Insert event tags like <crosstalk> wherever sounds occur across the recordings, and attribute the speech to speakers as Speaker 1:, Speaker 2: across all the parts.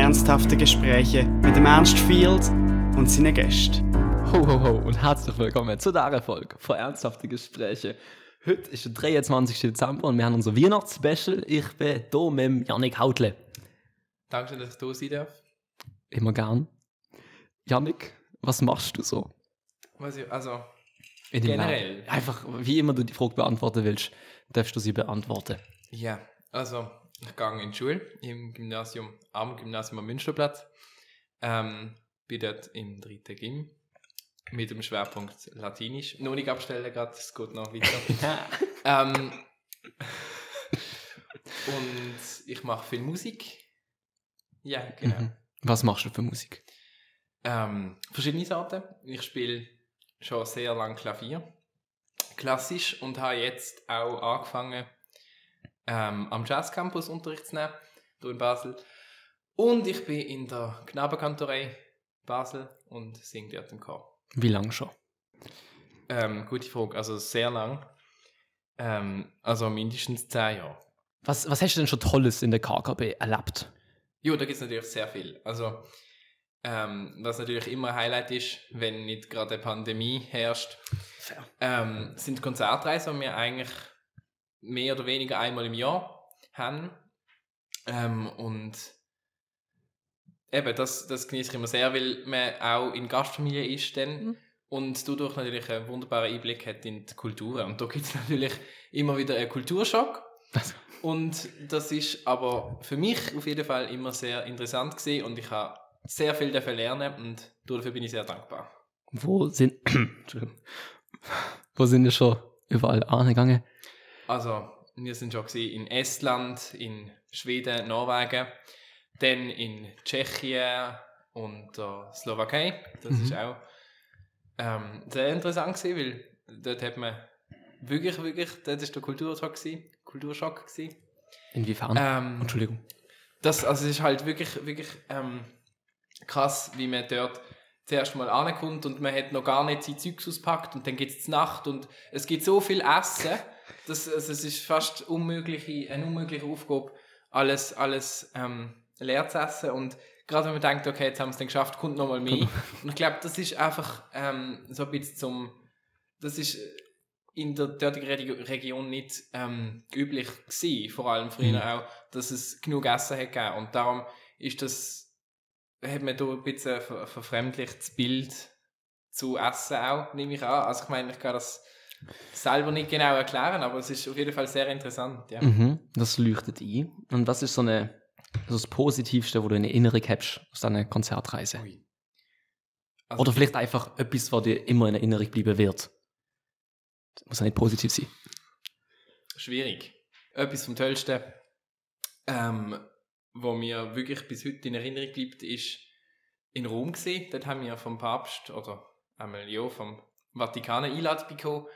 Speaker 1: ernsthafte Gespräche mit dem Ernst Field und seinen Gästen.
Speaker 2: Ho, ho, ho und herzlich willkommen zu dieser Folge von Ernsthafte Gespräche. Heute ist der 23. Dezember und wir haben unser Weihnachtsspecial. Ich bin hier mit Janik Hautle.
Speaker 3: Danke, dass ich da sein darf.
Speaker 2: Immer gern. Janik, was machst du so?
Speaker 3: Was ich, also, Generell?
Speaker 2: Leben? Einfach, wie immer du die Frage beantworten willst, darfst du sie beantworten.
Speaker 3: ja, also, ich gehe in die Schule im Gymnasium, am Gymnasium am Münsterplatz. Ähm, bin dort im dritten Gym mit dem Schwerpunkt Latinisch. Noch nicht abstellen gerade, es geht noch weiter. <laughs> ähm, und ich mache viel Musik. Ja, genau.
Speaker 2: Mhm. Was machst du für Musik?
Speaker 3: Ähm, verschiedene Sorten. Ich spiele schon sehr lange Klavier. Klassisch und habe jetzt auch angefangen, ähm, am Jazzcampus Unterricht zu nehmen, hier in Basel. Und ich bin in der Knabenkantorei Basel und singe dort im Chor.
Speaker 2: Wie lange schon?
Speaker 3: Ähm, gute Frage, also sehr lang. Ähm, also mindestens zehn Jahre.
Speaker 2: Was, was hast du denn schon Tolles in der KKB erlebt?
Speaker 3: Jo, da gibt es natürlich sehr viel. Also, ähm, was natürlich immer ein Highlight ist, wenn nicht gerade eine Pandemie herrscht, ähm, sind Konzertreisen, die wir eigentlich mehr oder weniger einmal im Jahr haben. Ähm, und eben, das, das genieße ich immer sehr, weil man auch in Gastfamilie ist dann
Speaker 2: Mhm.
Speaker 3: und dadurch natürlich einen wunderbaren Einblick hat in die Kultur. Und da gibt es <laughs> natürlich immer wieder einen Kulturschock. <laughs> Und das ist aber für mich auf jeden Fall immer sehr interessant gewesen und ich habe sehr viel davon lernen und dafür bin ich sehr dankbar.
Speaker 2: Wo sind. <clears throat> Wo sind wir schon überall angegangen?
Speaker 3: Also, wir sind schon in Estland, in Schweden, Norwegen, dann in Tschechien und der Slowakei. Das
Speaker 2: Mhm.
Speaker 3: ist auch ähm, sehr interessant gewesen, weil dort hat man wirklich, wirklich, das ist der Kulturschock gewesen, Kulturschock gewesen.
Speaker 2: Inwiefern?
Speaker 3: Ähm,
Speaker 2: Entschuldigung.
Speaker 3: das, also es ist halt wirklich, wirklich ähm, krass, wie man dort zuerst mal ankommt und man hat noch gar nicht sein Zeugs auspackt und dann geht es Nacht und es gibt so viel Essen, dass also es ist fast unmögliche, eine unmögliche Aufgabe, alles, alles ähm, leer zu essen und gerade wenn man denkt, okay, jetzt haben wir es dann geschafft, kommt noch mal mehr. Und ich glaube, das ist einfach ähm, so ein bisschen zum, das ist in der dortigen Regi- Region nicht ähm, üblich gewesen, vor allem früher
Speaker 2: Mhm.
Speaker 3: auch, dass es genug Essen hat gegeben. Und darum ist das, hat man da ein bisschen ein ver verfremdlichtes Bild zu Essen auch, nehme ich an. Also ich meine, ich kann das selber nicht genau erklären, aber es ist auf jeden Fall sehr interessant, ja.
Speaker 2: Mhm, das leuchtet ein. Und was ist so eine, so das Positivste, wo du in Erinnerung hast aus deiner Konzertreise?
Speaker 3: Also,
Speaker 2: Oder vielleicht einfach etwas, was dir immer in Erinnerung bleiben wird. Das muss ja nicht positiv sein.
Speaker 3: schwierig. Etwas vom Tollsten, ähm, wo mir wirklich bis heute in Erinnerung bleibt, ist in Rom gesehen. Dort haben wir vom Papst oder einmal ja vom Vatikan Einladung bekommen,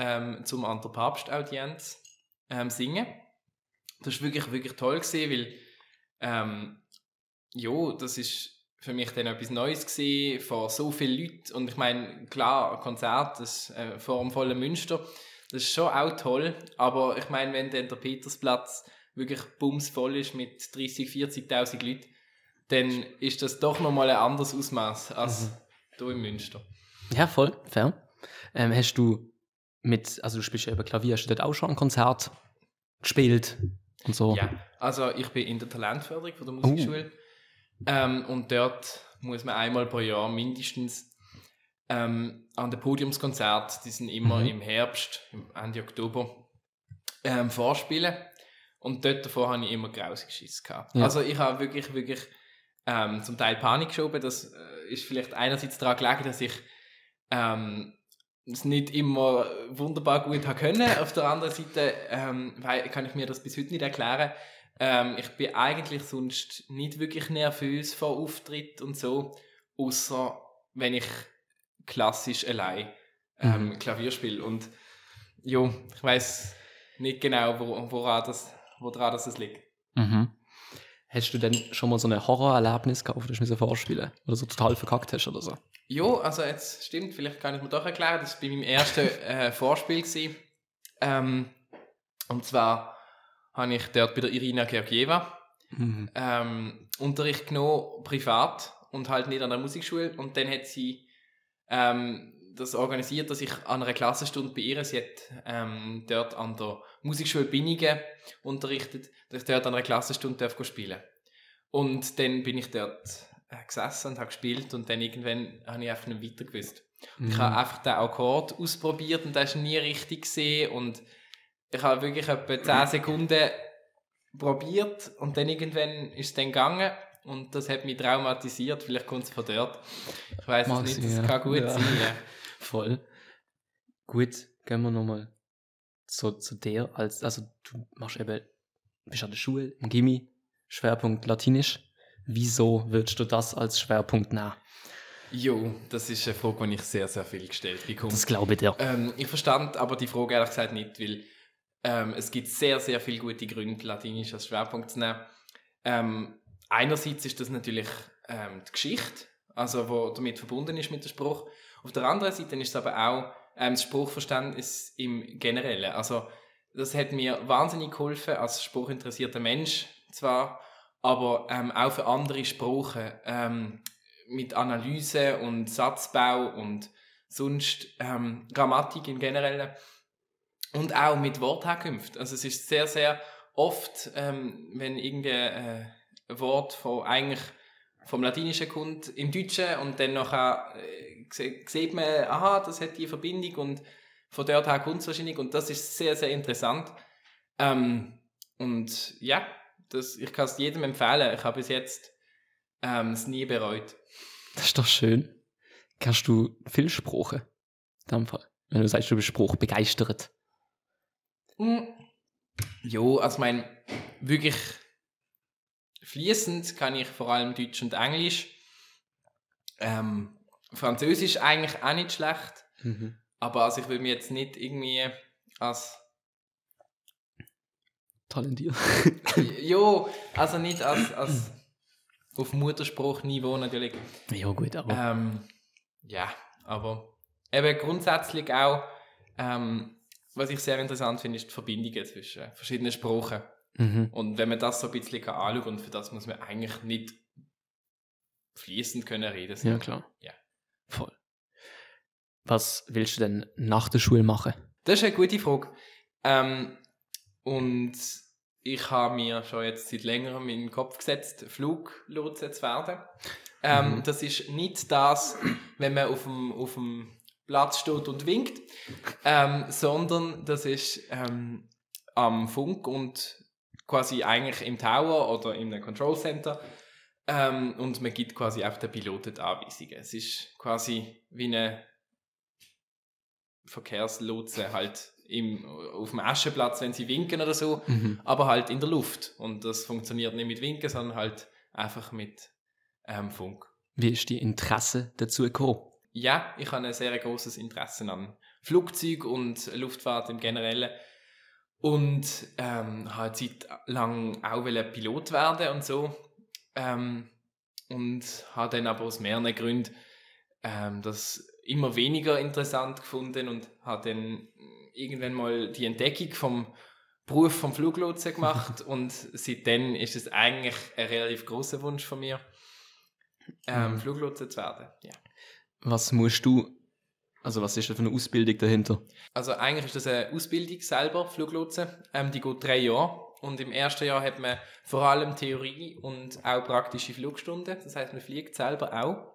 Speaker 3: ähm, zum an der Papstaudienz ähm, singen. Das war wirklich, wirklich toll gewesen, weil ähm, ja, das ist für mich dann etwas Neues gesehen vor so vielen Leuten und ich meine, klar, ein Konzert, das äh, vor einem vollen Münster, das ist schon auch toll, aber ich meine, wenn dann der Petersplatz wirklich bumsvoll ist mit 30, 40.000 Leuten, dann ist das doch nochmal ein anderes Ausmaß als hier in Münster.
Speaker 2: Ja, voll, fair. Ähm, hast du mit, also du spielst ja über Klavier, hast du dort auch schon ein Konzert gespielt und so?
Speaker 3: Ja, also ich bin in der Talentförderung von der Musikschule ähm, und dort muss man einmal pro Jahr mindestens ähm, an den Podiumskonzert, die sind immer
Speaker 2: Mhm.
Speaker 3: im Herbst, Ende Oktober, ähm, vorspielen und dort davor habe ich immer grausig Schiss gehabt.
Speaker 2: Ja.
Speaker 3: Also ich habe wirklich, wirklich ähm, zum Teil Panik geschoben, das äh, ist vielleicht einerseits daran gelegen, dass ich ähm, es nicht immer wunderbar gut haben können. Auf der anderen Seite ähm, weil, kann ich mir das bis heute nicht erklären. Ähm, ich bin eigentlich sonst nicht wirklich nervös vor Auftritt und so, außer wenn ich klassisch allein ähm,
Speaker 2: Mhm.
Speaker 3: Klavier spiele. Und jo, ich weiß nicht genau, wo, woran das, woran das es liegt.
Speaker 2: Mhm. Hast du denn schon mal so ein Horrorerlebnis gehabt, das du mir vorspielen oder so total verkackt hast oder so?
Speaker 3: Jo, also jetzt stimmt, vielleicht kann ich mir doch erklären, das war bei meinem ersten äh, <laughs> Vorspiel. Gewesen. Ähm, und zwar habe ich dort bei der Irina Georgieva
Speaker 2: Mhm.
Speaker 3: ähm, Unterricht genommen, privat und halt nicht an der Musikschule. Und dann hat sie ähm, das organisiert, dass ich an einer Klassenstunde bei ihr, sie hat ähm, dort an der Musikschule Binningen unterrichtet, dass ich dort an einer Klassenstunde darf spielen Und dann bin ich dort äh, gesessen und habe gespielt und dann irgendwann habe ich einfach nicht weiter gewusst. Ich habe einfach den Akkord ausprobiert und das ist nie richtig gesehen und ich habe wirklich etwa 10 Sekunden probiert und dann irgendwann ist es dann gegangen und das hat mich traumatisiert. Vielleicht kommt es von dort. Ich weiß es nicht, das
Speaker 2: ja.
Speaker 3: kann gut
Speaker 2: Ja.
Speaker 3: sein. <laughs>
Speaker 2: Voll. Gut, gehen wir nochmal zu, zu der, als, also du machst eben, bist an der Schule, im Gimmi, Schwerpunkt Latinisch. Wieso würdest du das als Schwerpunkt nehmen?
Speaker 3: Jo, das ist eine Frage, die ich sehr, sehr viel gestellt bekomme.
Speaker 2: Das glaube ich dir.
Speaker 3: Ähm, ich verstand aber die Frage ehrlich gesagt nicht, weil ähm, es gibt sehr, sehr viele gute Gründe, Latinisch als Schwerpunkt zu nehmen. Ähm, einerseits ist das natürlich ähm, die Geschichte, also wo damit verbunden ist mit dem Spruch. Auf der anderen Seite ist es aber auch ähm, das Spruchverständnis im Generellen. Also das hat mir wahnsinnig geholfen als spruchinteressierter Mensch zwar, aber ähm, auch für andere Sprachen ähm, mit Analyse und Satzbau und sonst ähm, Grammatik im Generellen und auch mit Wortherkünften. Also es ist sehr, sehr oft, ähm, wenn irgendein äh, Wort von eigentlich vom Latinischen kommt im Deutschen und dann nachher äh, sieht man, aha, das hat die Verbindung und von dort her kommt es wahrscheinlich und das ist sehr, sehr interessant. Ähm, und ja, das, ich kann es jedem empfehlen. Ich habe bis jetzt ähm, es nie bereut.
Speaker 2: Das ist doch schön. Kannst du viel Sprache? In dem Fall. Wenn du sagst, du bist Spruch begeistert.
Speaker 3: Hm. Jo, also mein wirklich fließend kann ich vor allem Deutsch und Englisch. Ähm, Französisch eigentlich auch nicht schlecht, aber also ich will mich jetzt nicht irgendwie als
Speaker 2: Talentiert. <laughs>
Speaker 3: jo, also nicht als, als auf Mutterspruchniveau natürlich.
Speaker 2: ja, gut, aber.
Speaker 3: Ähm, ja, aber eben grundsätzlich auch, ähm, was ich sehr interessant finde, ist die Verbindungen zwischen verschiedenen Sprachen.
Speaker 2: Mhm.
Speaker 3: Und wenn man das so ein bisschen kann anschauen und für das muss man eigentlich nicht fließend können reden.
Speaker 2: Ja, klar.
Speaker 3: Ja.
Speaker 2: Voll. Was willst du denn nach der Schule machen?
Speaker 3: Das ist eine gute Frage. Ähm, und ich habe mir schon jetzt seit längerem in den Kopf gesetzt, Fluglotse zu werden. Ähm,
Speaker 2: Mhm.
Speaker 3: Das ist nicht das, wenn man auf dem, auf dem Platz steht und winkt, ähm, sondern das ist ähm, am Funk und quasi eigentlich im Tower oder in einem Control Center. Ähm, und man gibt quasi auf den Piloten die Anweisungen. Es ist quasi wie eine Verkehrslotse halt im, auf dem Aschenplatz, wenn sie winken oder so,
Speaker 2: Mhm.
Speaker 3: aber halt in der Luft. Und das funktioniert nicht mit Winken, sondern halt einfach mit ähm, Funk.
Speaker 2: Wie ist die Interesse dazu gekommen?
Speaker 3: Ja, ich habe ein sehr großes Interesse an Flugzeug und Luftfahrt im Generellen. Und ähm, habe eine Zeit lang auch Pilot werden und so. Ähm, und habe dann aber aus mehreren Gründen ähm, das immer weniger interessant gefunden und habe dann irgendwann mal die Entdeckung vom Beruf vom Fluglotsen gemacht <laughs> und seitdem ist es eigentlich ein relativ großer Wunsch von mir, ähm,
Speaker 2: Mhm.
Speaker 3: Fluglotse zu werden. Ja.
Speaker 2: Was musst du, also was ist da für eine Ausbildung dahinter?
Speaker 3: Also eigentlich ist das eine Ausbildung selber, Fluglotsen. Ähm, die geht drei Jahre. Und im ersten Jahr hat man vor allem Theorie und auch praktische Flugstunden. Das heißt, man fliegt selber auch.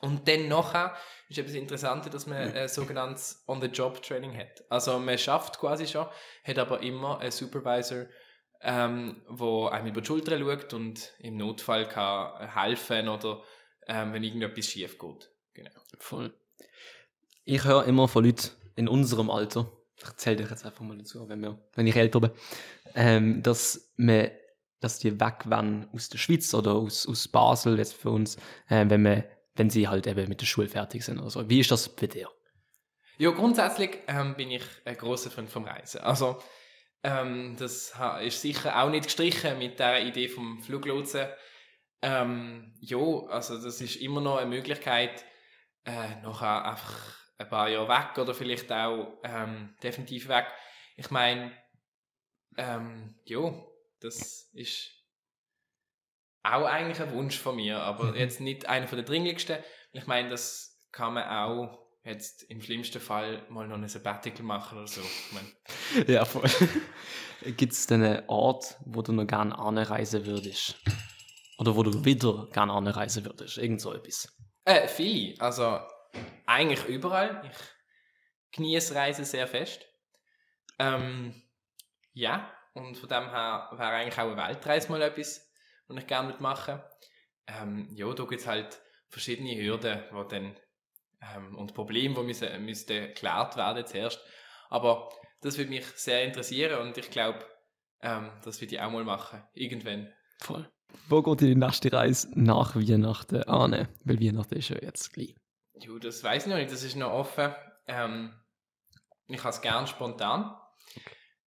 Speaker 3: Und dann nachher ist etwas Interessantes, dass man ein sogenanntes On-the-Job-Training hat. Also man schafft quasi schon, hat aber immer einen Supervisor, ähm, wo einem über die Schulter schaut und im Notfall kann helfen oder ähm, wenn irgendetwas schief geht. Genau.
Speaker 2: Voll. Ich höre immer von Leuten in unserem Alter, ich erzähle dich jetzt einfach mal dazu, wenn, wir, wenn ich älter bin, ähm, dass, man, dass die weg wollen aus der Schweiz oder aus, aus Basel jetzt für uns, äh, wenn, man, wenn sie halt eben mit der Schule fertig sind oder so. Wie ist das bei dir?
Speaker 3: Ja, grundsätzlich ähm, bin ich ein großer Fan vom Reisen. Also, ähm, das ist sicher auch nicht gestrichen mit der Idee vom Fluglotsen. Ähm, ja, also das ist immer noch eine Möglichkeit, äh, nachher einfach ein paar Jahre weg oder vielleicht auch ähm, definitiv weg. Ich meine, ähm, ja, das ist auch eigentlich ein Wunsch von mir, aber
Speaker 2: Mhm.
Speaker 3: jetzt nicht einer von der dringlichsten. Ich meine, das kann man auch jetzt im schlimmsten Fall mal noch ein Sabbatical machen oder so. Ich meine, <laughs>
Speaker 2: Ja, voll. <laughs> Gibt es denn einen Ort, wo du noch gerne anreisen würdest? Oder wo du wieder gerne anreisen würdest? Irgend so etwas.
Speaker 3: Äh, viele. Also eigentlich überall. Ich genieße Reisen sehr fest. Ähm, ja, und von dem her wäre eigentlich auch eine Weltreise mal etwas, was ich gerne machen ähm, Ja, da gibt es halt verschiedene Hürden die dann, ähm, und Probleme, die müssen, müssen geklärt werden zuerst. Aber das würde mich sehr interessieren und ich glaube, ähm, das würde ich auch mal machen. Irgendwann.
Speaker 2: Voll. Wo geht die nächste Reise nach Weihnachten an? Weil Weihnachten ist ja jetzt gleich.
Speaker 3: Jo, das weiß ich noch nicht, das ist noch offen. Ähm, ich habe es gern spontan.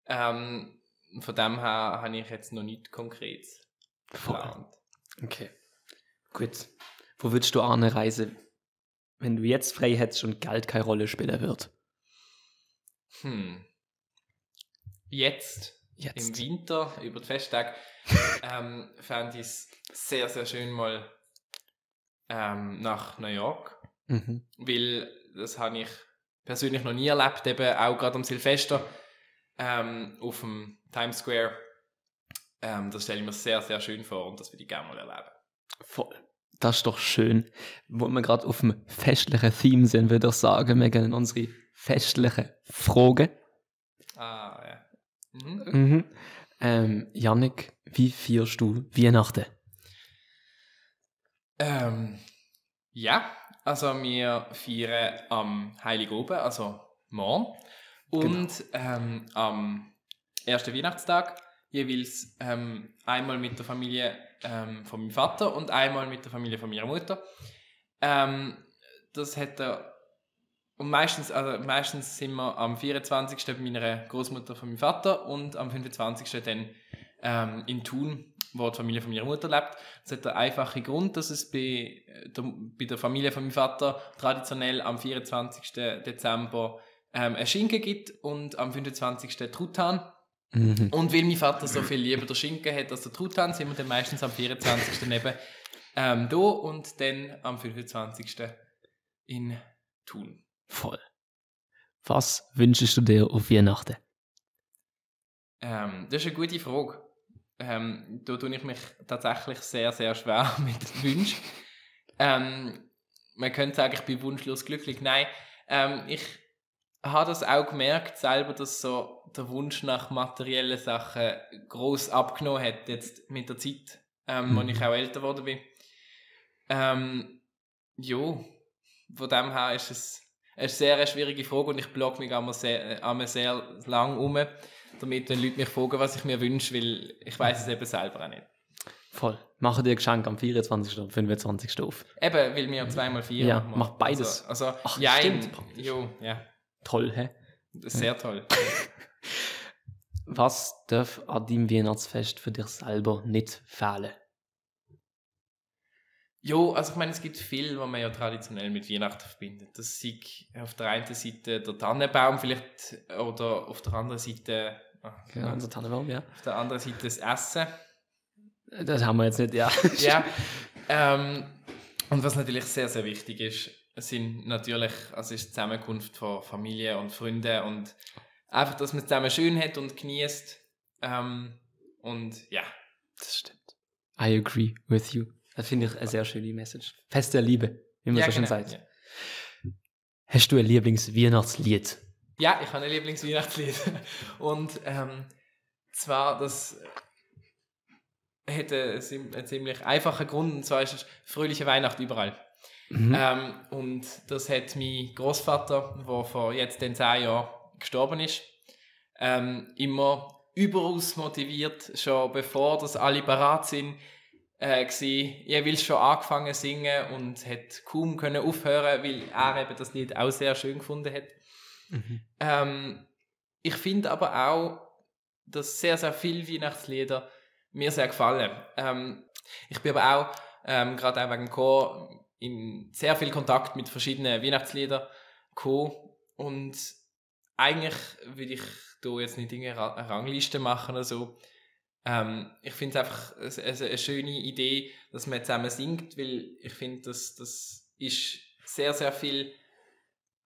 Speaker 3: Ähm, von dem her habe ich jetzt noch nichts Konkretes
Speaker 2: Voll.
Speaker 3: geplant.
Speaker 2: Okay. Gut. Wo würdest du anreisen, wenn du jetzt frei hättest und Geld keine Rolle spielen wird?
Speaker 3: Hm. Jetzt,
Speaker 2: Jetzt.
Speaker 3: im Winter, über die Festtage, <laughs> ähm, fände ich es sehr, sehr schön mal ähm, nach New York.
Speaker 2: Mhm.
Speaker 3: weil das habe ich persönlich noch nie erlebt, eben auch gerade am Silvester ähm, auf dem Times Square. Ähm, das stelle ich mir sehr, sehr schön vor und das würde ich gerne mal erleben.
Speaker 2: Voll. Das ist doch schön. Wo wir gerade auf dem festlichen Theme sind, würde ich sagen, wir gehen in unsere festlichen Fragen.
Speaker 3: Ah, ja. Mhm.
Speaker 2: Mhm. Ähm, Yannick, wie feierst du Weihnachten?
Speaker 3: Ähm, ja, also wir feiern am Heiligoben, also morgen, und ähm, am ersten Weihnachtstag jeweils ähm, einmal mit der Familie ähm, von meinem Vater und einmal mit der Familie von meiner Mutter. Ähm, das hat er und meistens, also meistens sind wir am 24. bei meiner Großmutter von meinem Vater und am 25. dann ähm, in Thun, wo die Familie von meiner Mutter lebt. Das hat den einfachen Grund, dass es bei äh, der, bei der Familie von meinem Vater traditionell am 24. Dezember ähm, ein Schinken gibt und am 25. Truthahn.
Speaker 2: Mhm.
Speaker 3: Und weil mein Vater so viel lieber der Schinken hat als der Truthahn, sind wir dann meistens am 24. eben ähm, da und dann am 25. in Thun.
Speaker 2: Voll. Was wünschst du dir auf Weihnachten?
Speaker 3: Ähm, das ist eine gute Frage. Ähm, da tue ich mich tatsächlich sehr, sehr schwer <laughs> mit Wünschen. Ähm, man könnte sagen, ich bin wunschlos glücklich. Nein, ähm, ich habe das auch gemerkt selber, dass so der Wunsch nach materiellen Sachen groß abgenommen hat jetzt mit der Zeit, ähm,
Speaker 2: Mhm.
Speaker 3: als ich auch älter geworden bin. Ähm, ja, von dem her ist es eine sehr schwierige Frage und ich blog mich einmal sehr, äh, einmal sehr lang um, damit wenn Leute mich fragen, was ich mir wünsche, weil ich weiß es eben selber auch nicht.
Speaker 2: Voll. Mache dir ein Geschenk am 24. und 25. auf.
Speaker 3: Eben, weil wir zweimal vier
Speaker 2: Ja,
Speaker 3: machen.
Speaker 2: mach beides.
Speaker 3: Also, also
Speaker 2: Ach,
Speaker 3: ja,
Speaker 2: stimmt, praktisch.
Speaker 3: jo, ja,
Speaker 2: Toll, hä?
Speaker 3: sehr toll. <laughs>
Speaker 2: Was darf an deinem Weihnachtsfest für dich selber nicht fehlen?
Speaker 3: Jo, also ich meine, es gibt viel, was man ja traditionell mit Weihnachten verbindet. Das ist auf der einen Seite der Tannenbaum vielleicht oder auf der anderen Seite ah,
Speaker 2: Ja, unser Tannenbaum, ja.
Speaker 3: auf der anderen Seite das Essen.
Speaker 2: Das haben wir jetzt nicht, ja. <laughs>
Speaker 3: ja. Ähm, und was natürlich sehr, sehr wichtig ist, sind natürlich, also ist die Zusammenkunft von Familie und Freunden und einfach, dass man es zusammen schön hat und genießt. Ähm, und ja,
Speaker 2: Das stimmt. I agree with you. Das finde ich eine sehr schöne Message. Fest der Liebe, wie man
Speaker 3: ja,
Speaker 2: so schön
Speaker 3: genau,
Speaker 2: sagt.
Speaker 3: Ja.
Speaker 2: Hast du ein Lieblings-Weihnachtslied?
Speaker 3: ja, ich habe ein Lieblingsweihnachtslied. <laughs> Und ähm, zwar, das sim- einen ziemlich einfachen Grund, und zwar ist es fröhliche Weihnacht überall.
Speaker 2: Mhm.
Speaker 3: Ähm, und das hat mein Großvater, der vor jetzt den zehn Jahren gestorben ist, ähm, immer überaus motiviert, schon bevor das alle parat sind, äh, gsi, jeweils schon angefangen singen und hat kaum können aufhören, weil er eben das Lied auch sehr schön gefunden hat.
Speaker 2: Mhm.
Speaker 3: Ähm, ich finde aber auch, dass sehr, sehr viele Weihnachtslieder mir sehr gefallen. Ähm, ich bin aber auch, ähm, gerade auch wegen dem Chor, in sehr viel Kontakt mit verschiedenen Weihnachtsliedern gekommen. Und eigentlich würde ich da jetzt nicht eine Rangliste machen oder so. Ähm, ich finde es einfach eine, eine, schöne Idee, dass man zusammen singt, weil ich finde, das, das ist sehr, sehr viel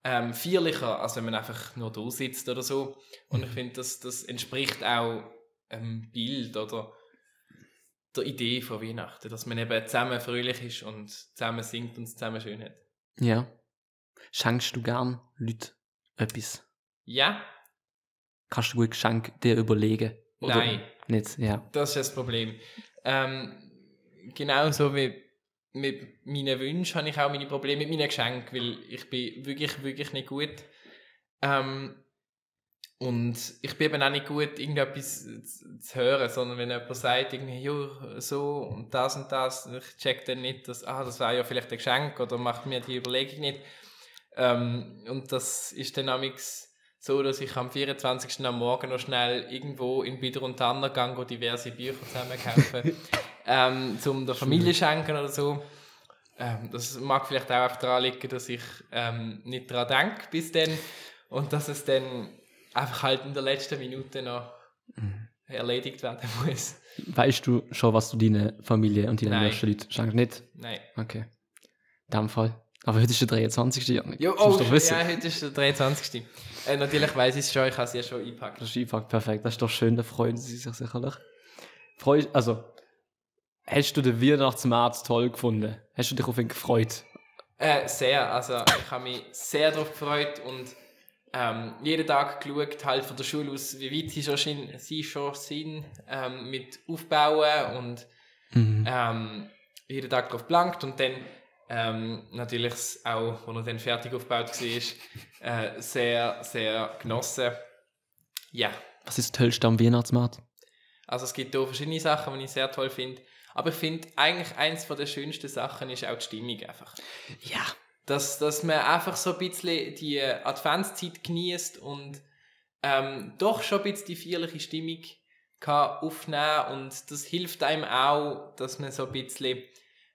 Speaker 3: ähm, feierlicher, als wenn man einfach nur da sitzt oder so. Und ich finde, das, das entspricht auch einem Bild oder der Idee von Weihnachten, dass man eben zusammen fröhlich ist und zusammen singt und es zusammen schön hat.
Speaker 2: Ja. Schenkst du gern Leuten etwas?
Speaker 3: Ja,
Speaker 2: Kannst du gut Geschenk dir überlegen? Oder
Speaker 3: nein.
Speaker 2: Nicht, ja.
Speaker 3: Das ist das Problem. Ähm, genauso wie mit meinen Wünschen habe ich auch meine Probleme mit meinen Geschenken, weil ich bin wirklich, wirklich nicht gut. Ähm, und ich bin eben auch nicht gut, irgendetwas zu, hören, sondern wenn jemand sagt, irgendwie, so und das und das, ich check dann nicht, dass, ah, das wäre ja vielleicht ein Geschenk oder macht mir die Überlegung nicht. Ähm, und das ist dann amigs so, dass ich am 24. am Morgen noch schnell irgendwo in Bieder und Tanner gehe, diverse Bücher zusammenkaufen, <laughs> ähm, zum der Familie schenken oder so. Ähm, das mag vielleicht auch einfach daran liegen, dass ich ähm, nicht daran denke bis dann und dass es dann einfach halt in der letzten Minute noch erledigt werden muss.
Speaker 2: Weißt du schon, was du deiner Familie und deinen nächsten Leuten schenkst? Nicht?
Speaker 3: Nein.
Speaker 2: Okay. In dem Fall. Aber heute ist der 23. Janik.
Speaker 3: Jo, oh,
Speaker 2: du doch wissen.
Speaker 3: ja, heute ist der 23. Äh, natürlich weiß ich es schon, ich habe es ja schon eingepackt.
Speaker 2: Das ist einfach perfekt. Das ist doch schön, da freuen sie sich sicherlich. Freu, also, hast du den Weihnachtsmarkt toll gefunden? Hast du dich auf ihn gefreut?
Speaker 3: Äh, sehr, also ich habe mich sehr darauf gefreut und ähm, jeden Tag geschaut, halt von der Schule aus, wie weit sie schon, sind, sie schon sind ähm, mit Aufbauen und
Speaker 2: Mhm.
Speaker 3: ähm, jeden Tag drauf gelangt und dann ähm, natürlich auch, als er dann fertig aufgebaut war, äh, sehr, sehr genossen. Ja,
Speaker 2: Was ist das Tollste am Weihnachtsmarkt?
Speaker 3: also es gibt hier verschiedene Sachen, die ich sehr toll finde, aber ich finde eigentlich eins von der schönsten Sachen ist auch die Stimmung einfach.
Speaker 2: Ja.
Speaker 3: dass, dass man einfach so ein bisschen die Adventszeit genießt und ähm, doch schon ein bisschen die feierliche Stimmung kann aufnehmen und das hilft einem auch, dass man so ein bisschen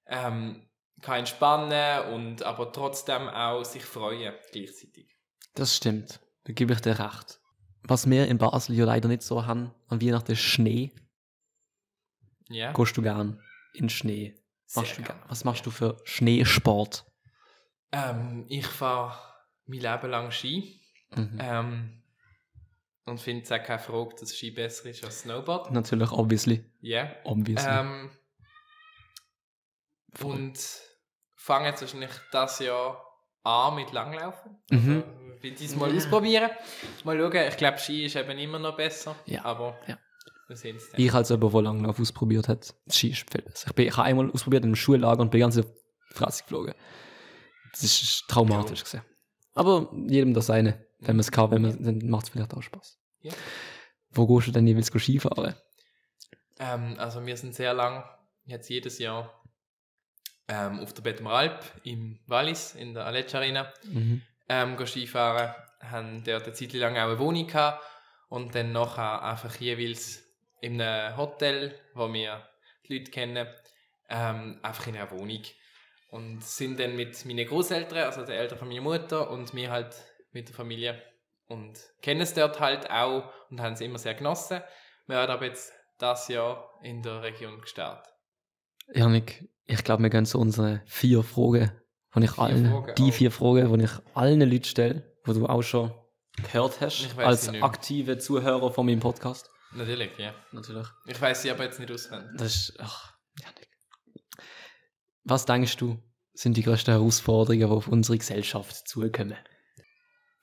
Speaker 3: ähm, kann entspannen und aber trotzdem auch sich freuen gleichzeitig.
Speaker 2: Das stimmt. Da gebe ich dir recht. Was wir in Basel ja leider nicht so haben, an Weihnachten ist Schnee.
Speaker 3: Ja,
Speaker 2: Gehst du gern in Schnee? Machst
Speaker 3: gern.
Speaker 2: gern. Was machst du für Schneesport?
Speaker 3: Ähm, ich fahre mein Leben lang Ski
Speaker 2: Mhm.
Speaker 3: ähm, und finde es auch keine Frage, dass Ski besser ist als Snowboard.
Speaker 2: Natürlich, obviously.
Speaker 3: Ja.
Speaker 2: obviously.
Speaker 3: Ähm, und fange jetzt wahrscheinlich das Jahr an mit Langlaufen.
Speaker 2: Mhm.
Speaker 3: Also, will ich es mal ausprobieren. Mal schauen. Ich glaube, Ski ist eben immer noch besser.
Speaker 2: Ja,
Speaker 3: Aber
Speaker 2: ja.
Speaker 3: wir sehen es dann.
Speaker 2: Ich als jemand, der Langlauf ausprobiert hat, Ski ist viel besser. Ich, bin, ich habe einmal ausprobiert einem Schullager und bin ganz auf die Fresse geflogen. Das ist traumatisch gewesen. Aber jedem das seine. Wenn man es kann, wenn man, dann macht es vielleicht auch Spaß.
Speaker 3: Ja.
Speaker 2: Wo gehst du denn jeweils Skifahren?
Speaker 3: Ähm, also wir sind sehr lang, jetzt jedes Jahr, ähm, auf der Betmaralp im Wallis, in der Aletsch Arena.
Speaker 2: Mhm.
Speaker 3: ähm, Skifahren, haben dort eine Zeit lang auch eine Wohnung gehabt und dann nachher einfach jeweils in einem Hotel, wo wir die Leute kennen, ähm, einfach in einer Wohnung. Und sind dann mit meinen Großeltern, also den Eltern von meiner Mutter und mir halt mit der Familie und kennen es dort halt auch und haben es immer sehr genossen. Wir haben aber jetzt das Jahr in der Region gestartet.
Speaker 2: Janik, ich glaube, wir gehen zu unseren vier Fragen, die ich allen,
Speaker 3: Fragen,
Speaker 2: die
Speaker 3: oh.
Speaker 2: vier Fragen, die ich allen Leuten stelle, die du auch schon gehört hast, als aktive Zuhörer von meinem Podcast.
Speaker 3: Natürlich, ja.
Speaker 2: Natürlich.
Speaker 3: Ich weiß sie aber jetzt nicht auswendig.
Speaker 2: Das ist, ach, Janik. Was denkst du, sind die größten Herausforderungen, die auf unsere Gesellschaft zukommen?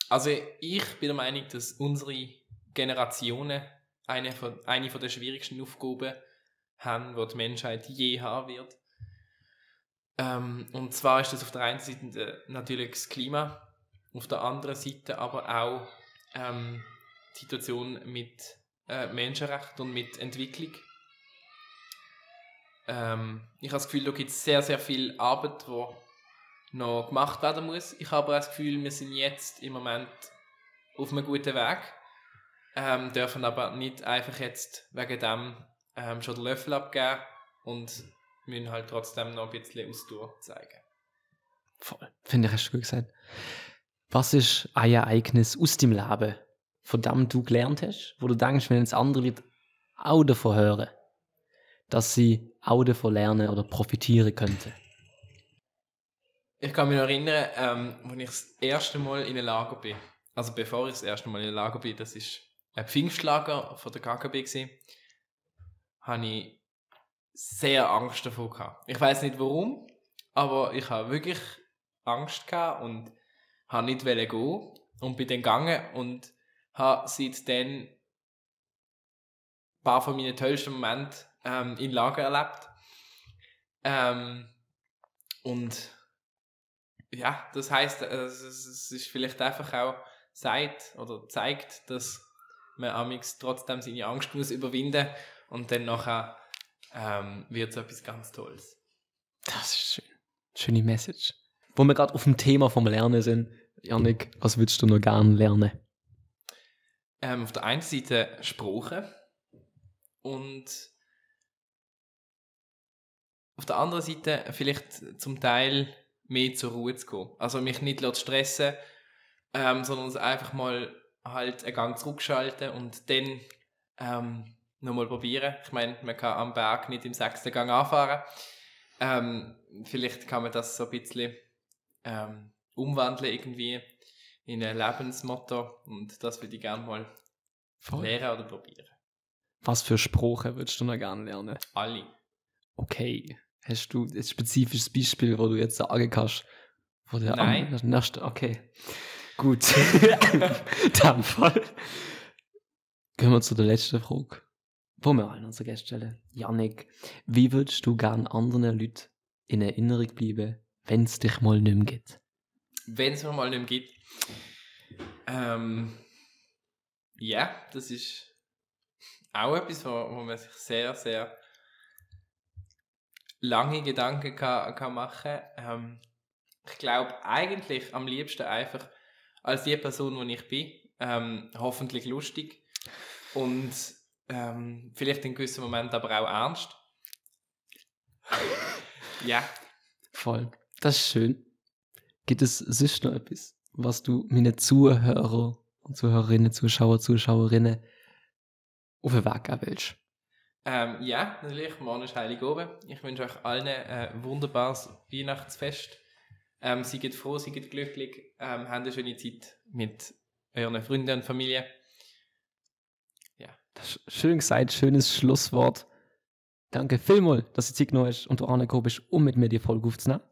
Speaker 3: Also ich bin der Meinung, dass unsere Generationen eine von, eine von der schwierigsten Aufgaben haben, die die Menschheit je haben wird. Ähm, und zwar ist das auf der einen Seite natürlich das Klima, auf der anderen Seite aber auch ähm, die Situation mit äh, Menschenrechten und mit Entwicklung. Ähm, ich habe das Gefühl, da gibt es sehr, sehr viel Arbeit, die noch gemacht werden muss. Ich habe aber das Gefühl, wir sind jetzt im Moment auf einem guten Weg, ähm, dürfen aber nicht einfach jetzt wegen dem ähm, schon den Löffel abgeben und müssen halt trotzdem noch ein bisschen Ausdauer zeigen.
Speaker 2: Voll. Finde ich, hast du gut gesagt. Was ist ein Ereignis aus deinem Leben, von dem du gelernt hast, wo du denkst, wenn jetzt andere Leute auch davon hören, dass sie auch davon lernen oder profitieren könnten?
Speaker 3: Ich kann mich noch erinnern, ähm, als ich das erste Mal in einem Lager bin. Also bevor ich das erste Mal in einem Lager bin, das ist ein Pfingstlager von der KKB gewesen, habe ich sehr Angst davor gehabt. Ich weiß nicht warum, aber ich habe wirklich Angst gehabt und habe nicht gehen und bin dann gegangen und habe seitdem ein paar von meinen tollsten Momente ähm, in Lager erlebt. Ähm, und ja, das heißt, es, es ist vielleicht einfach auch sagt oder zeigt, dass man amix trotzdem seine Angst muss überwinden und dann nachher ähm, wird es etwas ganz Tolles.
Speaker 2: Das ist schön. Schöne Message. Wo wir gerade auf dem Thema vom Lernen sind, Janik, was würdest du noch gerne lernen?
Speaker 3: Ähm, auf der einen Seite Sprache und auf der anderen Seite vielleicht zum Teil mehr zur Ruhe zu gehen. Also mich nicht stressen, ähm, sondern einfach mal halt einen Gang zurückschalten und dann ähm, nochmal probieren. Ich meine, man kann am Berg nicht im sechsten Gang anfahren. Ähm, vielleicht kann man das so ein bisschen ähm, umwandeln irgendwie in ein Lebensmotto und das würde ich gerne mal Voll. lernen oder probieren.
Speaker 2: Was für Sprache würdest du noch gerne lernen?
Speaker 3: Alle.
Speaker 2: Okay. Hast du ein spezifisches Beispiel, wo du jetzt sagen kannst?
Speaker 3: Wo der Nein.
Speaker 2: Am, okay. Gut. <laughs> Dann Fall. Gehen wir zu der letzten Frage. Wo wir an unsere Gäste stellen. Janik, wie würdest du gerne anderen Leuten in Erinnerung bleiben, wenn es dich mal nicht mehr gibt?
Speaker 3: Wenn es mir mal nicht mehr gibt? Ähm, ja, das ist auch etwas, wo, wo man sich sehr, sehr lange Gedanken kann, kann machen ähm, Ich glaube eigentlich am liebsten einfach als die Person, die ich bin, ähm, hoffentlich lustig und ähm, vielleicht in gewissen Moment aber auch ernst. <laughs> ja.
Speaker 2: Voll. Das ist schön. Gibt es sonst noch etwas, was du meinen Zuhörer und Zuhörerinnen, Zuschauer, Zuschauerinnen auf den Weg geben willst?
Speaker 3: Ähm, ja, natürlich, morgen ist Heilig oben. Ich wünsche euch allen ein wunderbares Weihnachtsfest. Ähm, seid froh, seid glücklich, ähm, habt eine schöne Zeit mit euren Freunden und Familie.
Speaker 2: Schön gesagt, schönes Schlusswort. Danke vielmals, dass du Zeit genommen hast und du angekommen bist, um mit mir die Folge aufzunehmen.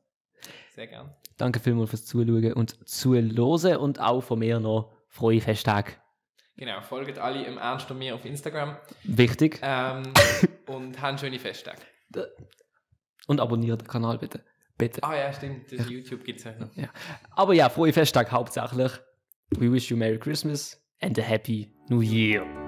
Speaker 3: Sehr gern.
Speaker 2: Danke vielmals fürs Zuschauen und Zuhören und auch von mir noch frohe Festtage.
Speaker 3: Genau, folgt alle im Ernst und mir auf Instagram.
Speaker 2: Wichtig.
Speaker 3: Ähm, und haben schöne Festtage.
Speaker 2: Und abonniert den Kanal bitte. Bitte.
Speaker 3: Ah ja, stimmt. Das ja. YouTube gibt es ja noch.
Speaker 2: Ja. Aber ja, frohe Festtage hauptsächlich. We wish you Merry Christmas and a Happy New Year.